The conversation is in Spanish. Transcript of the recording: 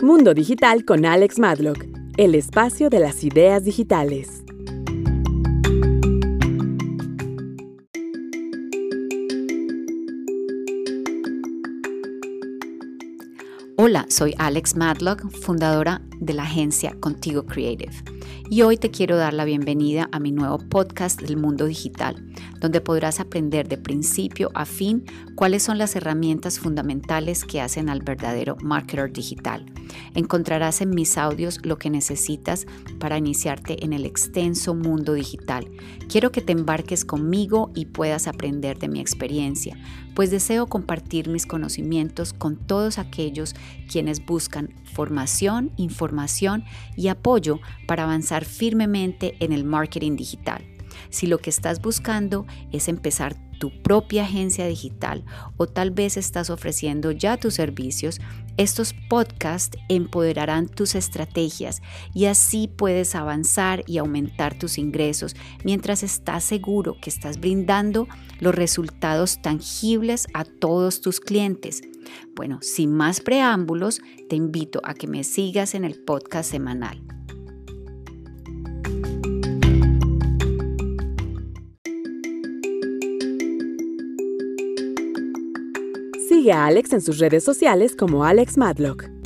Mundo Digital con Alex Madlock, el espacio de las ideas digitales. Hola, soy Alex Madlock, fundadora de la agencia Contigo Creative. Y hoy te quiero dar la bienvenida a mi nuevo podcast del mundo digital, donde podrás aprender de principio a fin cuáles son las herramientas fundamentales que hacen al verdadero marketer digital. Encontrarás en mis audios lo que necesitas para iniciarte en el extenso mundo digital. Quiero que te embarques conmigo y puedas aprender de mi experiencia, pues deseo compartir mis conocimientos con todos aquellos quienes buscan formación, información y apoyo para avanzar firmemente en el marketing digital. Si lo que estás buscando es empezar tu propia agencia digital o tal vez estás ofreciendo ya tus servicios, estos podcasts empoderarán tus estrategias y así puedes avanzar y aumentar tus ingresos mientras estás seguro que estás brindando los resultados tangibles a todos tus clientes. Bueno, sin más preámbulos, te invito a que me sigas en el podcast semanal. Sigue a Alex en sus redes sociales como Alex Madlock.